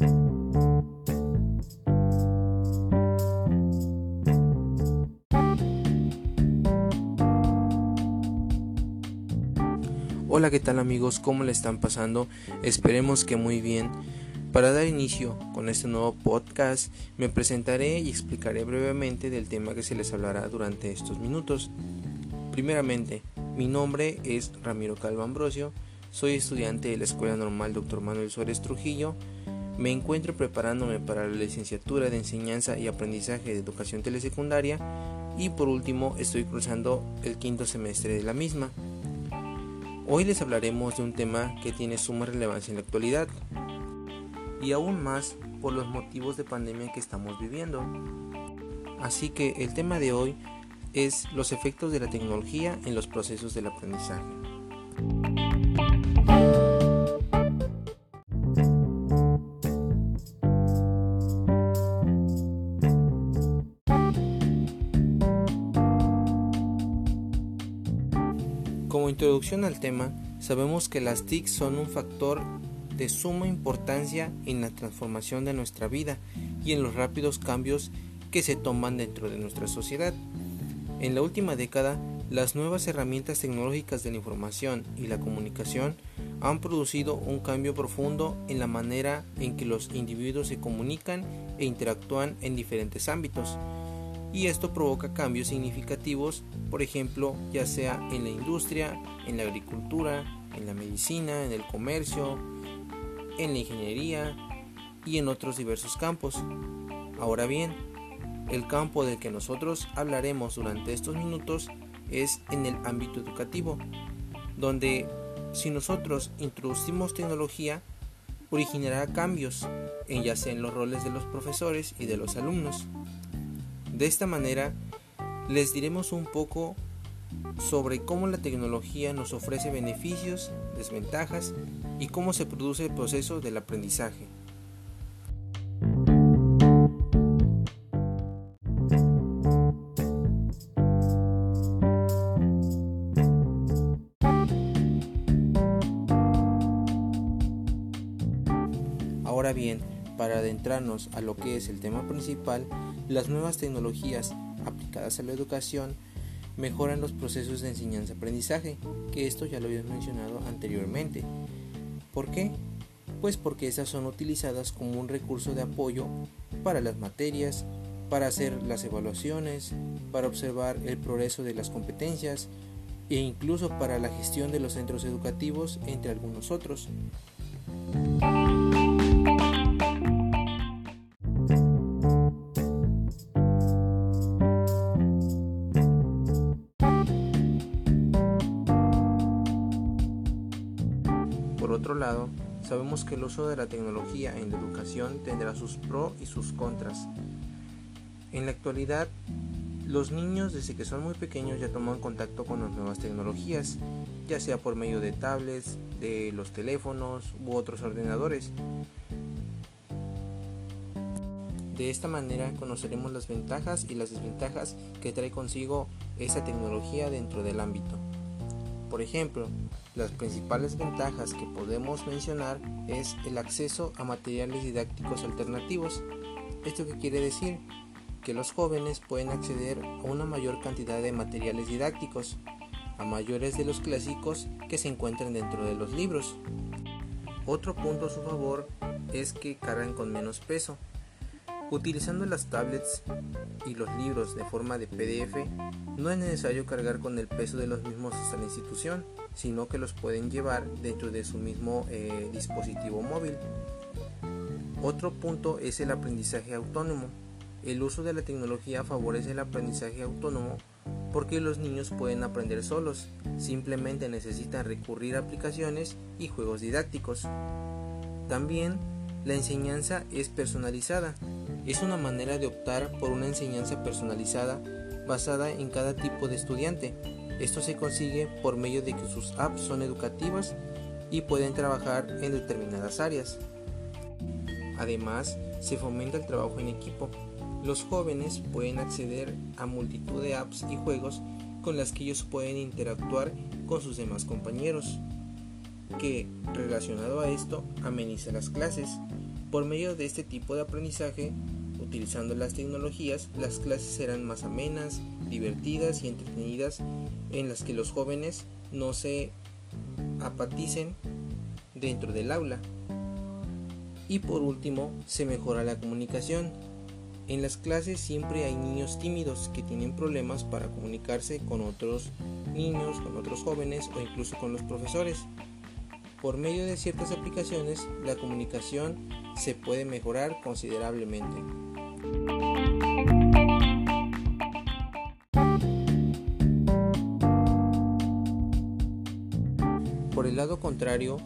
Hola, ¿qué tal amigos? ¿Cómo le están pasando? Esperemos que muy bien. Para dar inicio con este nuevo podcast, me presentaré y explicaré brevemente del tema que se les hablará durante estos minutos. Primeramente, mi nombre es Ramiro Calvo Ambrosio, soy estudiante de la Escuela Normal Dr. Manuel Suárez Trujillo, me encuentro preparándome para la licenciatura de Enseñanza y Aprendizaje de Educación Telesecundaria y por último estoy cruzando el quinto semestre de la misma. Hoy les hablaremos de un tema que tiene suma relevancia en la actualidad y aún más por los motivos de pandemia que estamos viviendo. Así que el tema de hoy es los efectos de la tecnología en los procesos del aprendizaje. Como introducción al tema, sabemos que las TIC son un factor de suma importancia en la transformación de nuestra vida y en los rápidos cambios que se toman dentro de nuestra sociedad. En la última década, las nuevas herramientas tecnológicas de la información y la comunicación han producido un cambio profundo en la manera en que los individuos se comunican e interactúan en diferentes ámbitos y esto provoca cambios significativos, por ejemplo, ya sea en la industria, en la agricultura, en la medicina, en el comercio, en la ingeniería y en otros diversos campos. Ahora bien, el campo del que nosotros hablaremos durante estos minutos es en el ámbito educativo, donde si nosotros introducimos tecnología, originará cambios en ya sea en los roles de los profesores y de los alumnos. De esta manera, les diremos un poco sobre cómo la tecnología nos ofrece beneficios, desventajas y cómo se produce el proceso del aprendizaje. Para adentrarnos a lo que es el tema principal, las nuevas tecnologías aplicadas a la educación mejoran los procesos de enseñanza-aprendizaje, que esto ya lo había mencionado anteriormente. ¿Por qué? Pues porque estas son utilizadas como un recurso de apoyo para las materias, para hacer las evaluaciones, para observar el progreso de las competencias e incluso para la gestión de los centros educativos, entre algunos otros. Sabemos que el uso de la tecnología en la educación tendrá sus pros y sus contras. En la actualidad, los niños desde que son muy pequeños ya toman contacto con las nuevas tecnologías, ya sea por medio de tablets, de los teléfonos u otros ordenadores. De esta manera conoceremos las ventajas y las desventajas que trae consigo esa tecnología dentro del ámbito. Por ejemplo, las principales ventajas que podemos mencionar es el acceso a materiales didácticos alternativos. ¿Esto quiere decir? Que los jóvenes pueden acceder a una mayor cantidad de materiales didácticos, a mayores de los clásicos que se encuentran dentro de los libros. Otro punto a su favor es que cargan con menos peso, Utilizando las tablets y los libros de forma de PDF, no es necesario cargar con el peso de los mismos hasta la institución, sino que los pueden llevar dentro de su mismo eh, dispositivo móvil. Otro punto es el aprendizaje autónomo. El uso de la tecnología favorece el aprendizaje autónomo porque los niños pueden aprender solos, simplemente necesitan recurrir a aplicaciones y juegos didácticos. También la enseñanza es personalizada. Es una manera de optar por una enseñanza personalizada basada en cada tipo de estudiante. Esto se consigue por medio de que sus apps son educativas y pueden trabajar en determinadas áreas. Además, se fomenta el trabajo en equipo. Los jóvenes pueden acceder a multitud de apps y juegos con las que ellos pueden interactuar con sus demás compañeros, que relacionado a esto ameniza las clases Por medio de este tipo de aprendizaje, utilizando las tecnologías, las clases serán más amenas, divertidas y entretenidas en las que los jóvenes no se apaticen dentro del aula. Y por último, se mejora la comunicación. En las clases siempre hay niños tímidos que tienen problemas para comunicarse con otros niños, con otros jóvenes o incluso con los profesores. Por medio de ciertas aplicaciones, la comunicación se puede mejorar considerablemente. Por el lado contrario,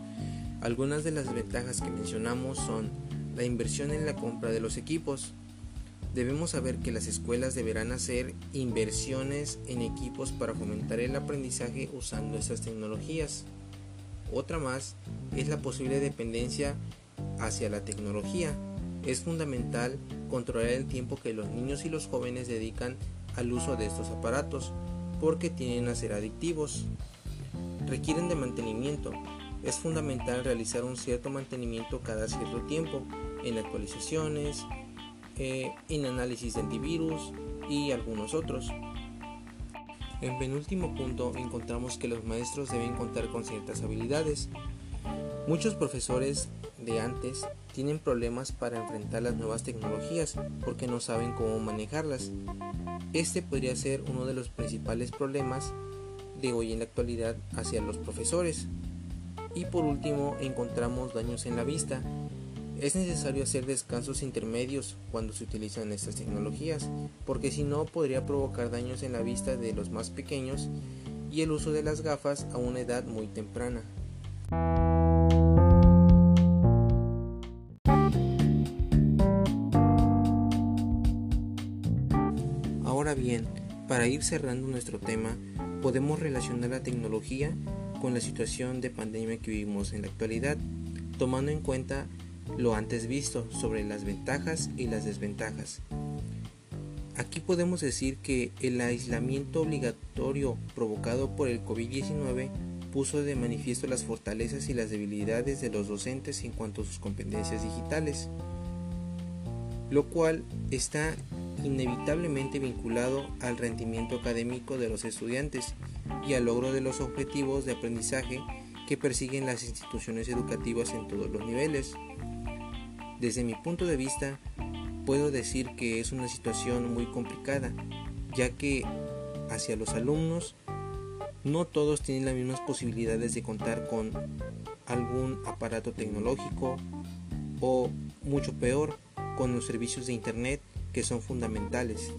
algunas de las ventajas que mencionamos son la inversión en la compra de los equipos. Debemos saber que las escuelas deberán hacer inversiones en equipos para fomentar el aprendizaje usando estas tecnologías. Otra más es la posible dependencia hacia la tecnología. Es fundamental controlar el tiempo que los niños y los jóvenes dedican al uso de estos aparatos porque tienden a ser adictivos. Requieren de mantenimiento. Es fundamental realizar un cierto mantenimiento cada cierto tiempo en actualizaciones, eh, en análisis de antivirus y algunos otros. En penúltimo punto encontramos que los maestros deben contar con ciertas habilidades. Muchos profesores de antes tienen problemas para enfrentar las nuevas tecnologías porque no saben cómo manejarlas. Este podría ser uno de los principales problemas de hoy en la actualidad hacia los profesores. Y por último encontramos daños en la vista, es necesario hacer descansos intermedios cuando se utilizan estas tecnologías, porque si no podría provocar daños en la vista de los más pequeños y el uso de las gafas a una edad muy temprana. Bien, para ir cerrando nuestro tema, podemos relacionar la tecnología con la situación de pandemia que vivimos en la actualidad, tomando en cuenta lo antes visto sobre las ventajas y las desventajas. Aquí podemos decir que el aislamiento obligatorio provocado por el COVID-19 puso de manifiesto las fortalezas y las debilidades de los docentes en cuanto a sus competencias digitales, lo cual está inevitablemente vinculado al rendimiento académico de los estudiantes y al logro de los objetivos de aprendizaje que persiguen las instituciones educativas en todos los niveles. Desde mi punto de vista, puedo decir que es una situación muy complicada, ya que hacia los alumnos no todos tienen las mismas posibilidades de contar con algún aparato tecnológico o mucho peor con los servicios de internet que son fundamentales.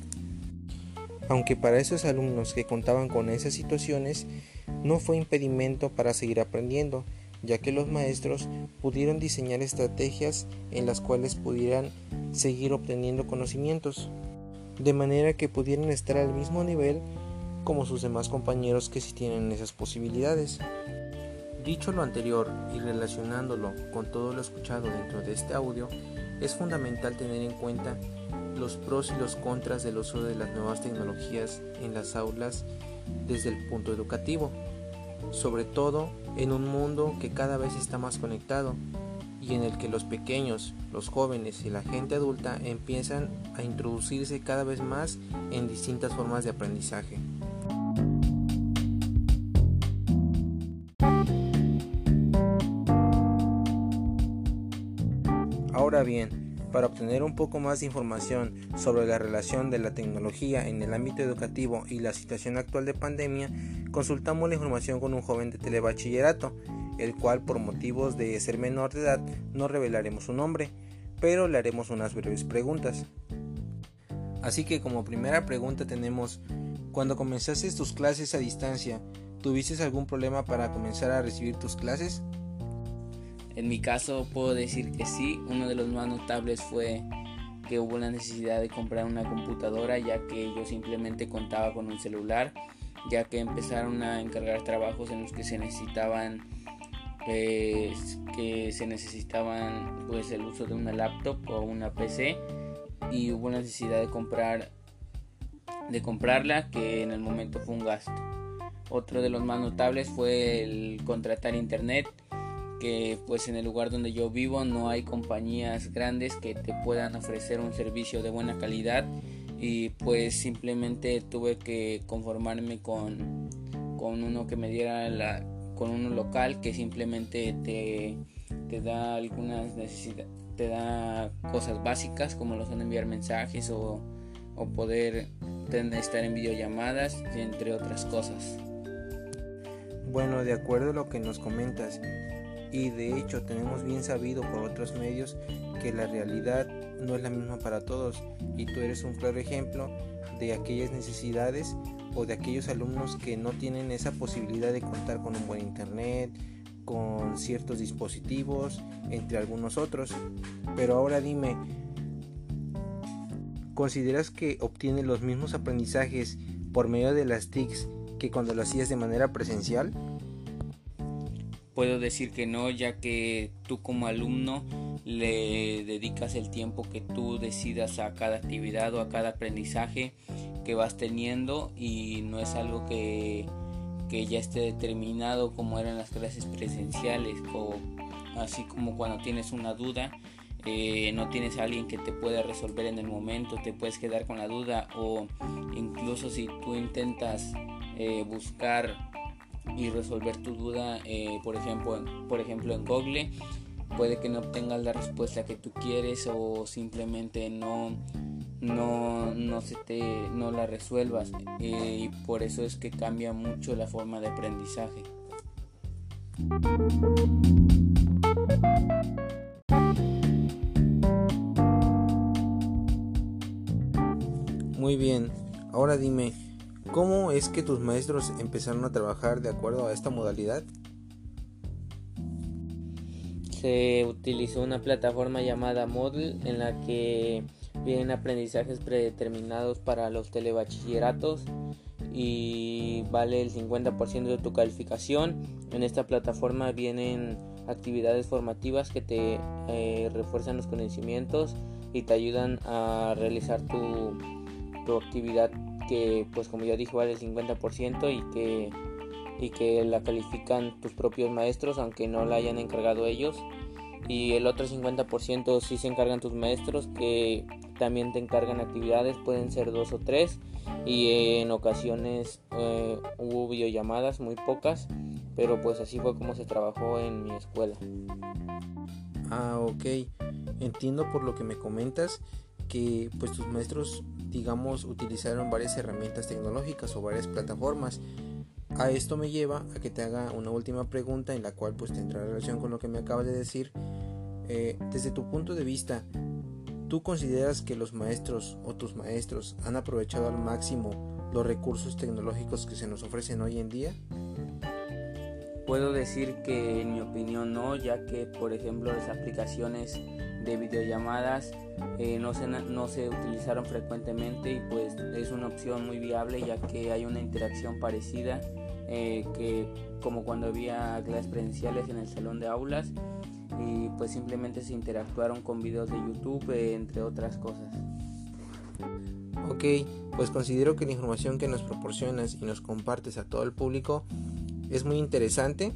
Aunque para esos alumnos que contaban con esas situaciones no fue impedimento para seguir aprendiendo, ya que los maestros pudieron diseñar estrategias en las cuales pudieran seguir obteniendo conocimientos, de manera que pudieran estar al mismo nivel como sus demás compañeros que sí tienen esas posibilidades. Dicho lo anterior y relacionándolo con todo lo escuchado dentro de este audio, es fundamental tener en cuenta los pros y los contras del uso de las nuevas tecnologías en las aulas desde el punto educativo, sobre todo en un mundo que cada vez está más conectado y en el que los pequeños, los jóvenes y la gente adulta empiezan a introducirse cada vez más en distintas formas de aprendizaje. Ahora bien, para obtener un poco más de información sobre la relación de la tecnología en el ámbito educativo y la situación actual de pandemia, consultamos la información con un joven de telebachillerato, el cual por motivos de ser menor de edad no revelaremos su nombre, pero le haremos unas breves preguntas. Así que como primera pregunta tenemos, cuando comenzaste tus clases a distancia, ¿tuviste algún problema para comenzar a recibir tus clases? En mi caso puedo decir que sí, uno de los más notables fue que hubo la necesidad de comprar una computadora ya que yo simplemente contaba con un celular, ya que empezaron a encargar trabajos en los que se necesitaban pues, que se necesitaban pues el uso de una laptop o una PC y hubo la necesidad de comprar de comprarla que en el momento fue un gasto. Otro de los más notables fue el contratar internet que pues en el lugar donde yo vivo no hay compañías grandes que te puedan ofrecer un servicio de buena calidad. Y pues simplemente tuve que conformarme con, con uno que me diera la con uno local que simplemente te, te da algunas necesidades te da cosas básicas como lo son enviar mensajes o, o poder estar en videollamadas entre otras cosas. Bueno de acuerdo a lo que nos comentas y de hecho tenemos bien sabido por otros medios que la realidad no es la misma para todos y tú eres un claro ejemplo de aquellas necesidades o de aquellos alumnos que no tienen esa posibilidad de contar con un buen internet, con ciertos dispositivos, entre algunos otros. Pero ahora dime, ¿consideras que obtienes los mismos aprendizajes por medio de las TICs que cuando lo hacías de manera presencial? Puedo decir que no, ya que tú como alumno le dedicas el tiempo que tú decidas a cada actividad o a cada aprendizaje que vas teniendo y no es algo que, ya esté determinado como eran las clases presenciales o así como cuando tienes una duda eh, no tienes a alguien que te pueda resolver en el momento, te puedes quedar con la duda o incluso si tú intentas eh, buscar y resolver tu duda, eh, por, ejemplo, por ejemplo en Google, puede que no obtengas la respuesta que tú quieres o simplemente no, no, no, se te, no la resuelvas eh, y por eso es que cambia mucho la forma de aprendizaje. Muy bien, ahora dime, ¿Cómo es que tus maestros empezaron a trabajar de acuerdo a esta modalidad? Se utilizó una plataforma llamada Moodle en la que vienen aprendizajes predeterminados para los telebachilleratos y vale el 50% de tu calificación. En esta plataforma vienen actividades formativas que te eh, refuerzan los conocimientos y te ayudan a realizar tu, tu actividad que pues como ya dije vale el 50% y que, y que la califican tus propios maestros aunque no la hayan encargado ellos. Y el otro 50% sí se encargan tus maestros que también te encargan actividades pueden ser dos o tres. Y en ocasiones eh, hubo videollamadas muy pocas pero pues así fue como se trabajó en mi escuela. Ah ok. Entiendo por lo que me comentas que pues tus maestros digamos utilizaron varias herramientas tecnológicas o varias plataformas a esto me lleva a que te haga una última pregunta en la cual pues tendrá relación con lo que me acabas de decir eh, desde tu punto de vista ¿tú consideras que los maestros o tus maestros han aprovechado al máximo los recursos tecnológicos que se nos ofrecen hoy en día? Puedo decir que en mi opinión no, ya que por ejemplo las aplicaciones de videollamadas eh, no, se, no se utilizaron frecuentemente y pues es una opción muy viable ya que hay una interacción parecida eh, que como cuando había clases presenciales en el salón de aulas y pues simplemente se interactuaron con videos de YouTube eh, entre otras cosas. Ok, pues considero que la información que nos proporcionas y nos compartes a todo el público es muy interesante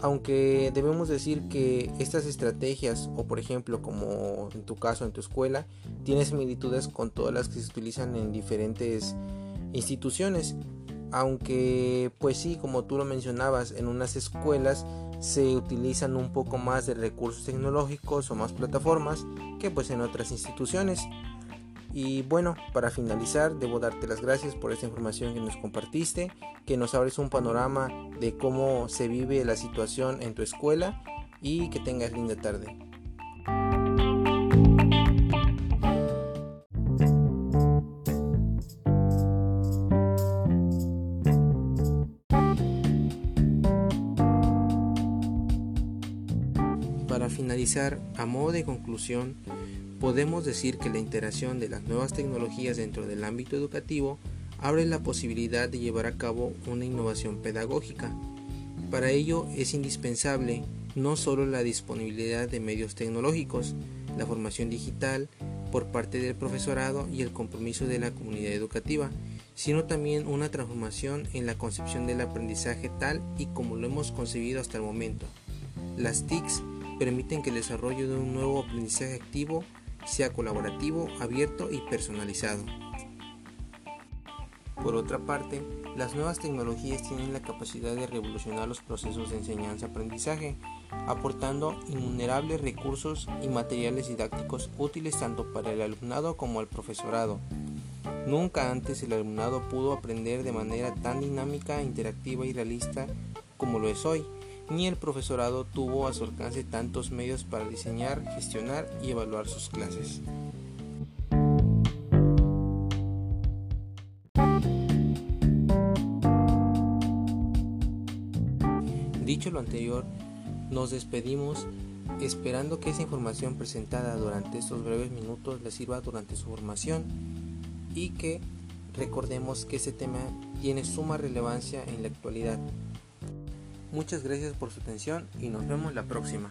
aunque debemos decir que estas estrategias, o por ejemplo como en tu caso en tu escuela, tiene similitudes con todas las que se utilizan en diferentes instituciones. Aunque pues sí, como tú lo mencionabas, en unas escuelas se utilizan un poco más de recursos tecnológicos o más plataformas que pues en otras instituciones. Y bueno, para finalizar, debo darte las gracias por esta información que nos compartiste, que nos abres un panorama de cómo se vive la situación en tu escuela y que tengas linda tarde. Para finalizar, a modo de conclusión, podemos decir que la integración de las nuevas tecnologías dentro del ámbito educativo abre la posibilidad de llevar a cabo una innovación pedagógica. Para ello es indispensable no solo la disponibilidad de medios tecnológicos, la formación digital por parte del profesorado y el compromiso de la comunidad educativa, sino también una transformación en la concepción del aprendizaje tal y como lo hemos concebido hasta el momento. Las TICs permiten que el desarrollo de un nuevo aprendizaje activo sea colaborativo, abierto y personalizado. Por otra parte, las nuevas tecnologías tienen la capacidad de revolucionar los procesos de enseñanza-aprendizaje, aportando innumerables recursos y materiales didácticos útiles tanto para el alumnado como al profesorado. Nunca antes el alumnado pudo aprender de manera tan dinámica, interactiva y realista como lo es hoy, ni el profesorado tuvo a su alcance tantos medios para diseñar, gestionar y evaluar sus clases. Dicho lo anterior, nos despedimos esperando que esa información presentada durante estos breves minutos les sirva durante su formación y que recordemos que ese tema tiene suma relevancia en la actualidad. Muchas gracias por su atención y nos vemos la próxima.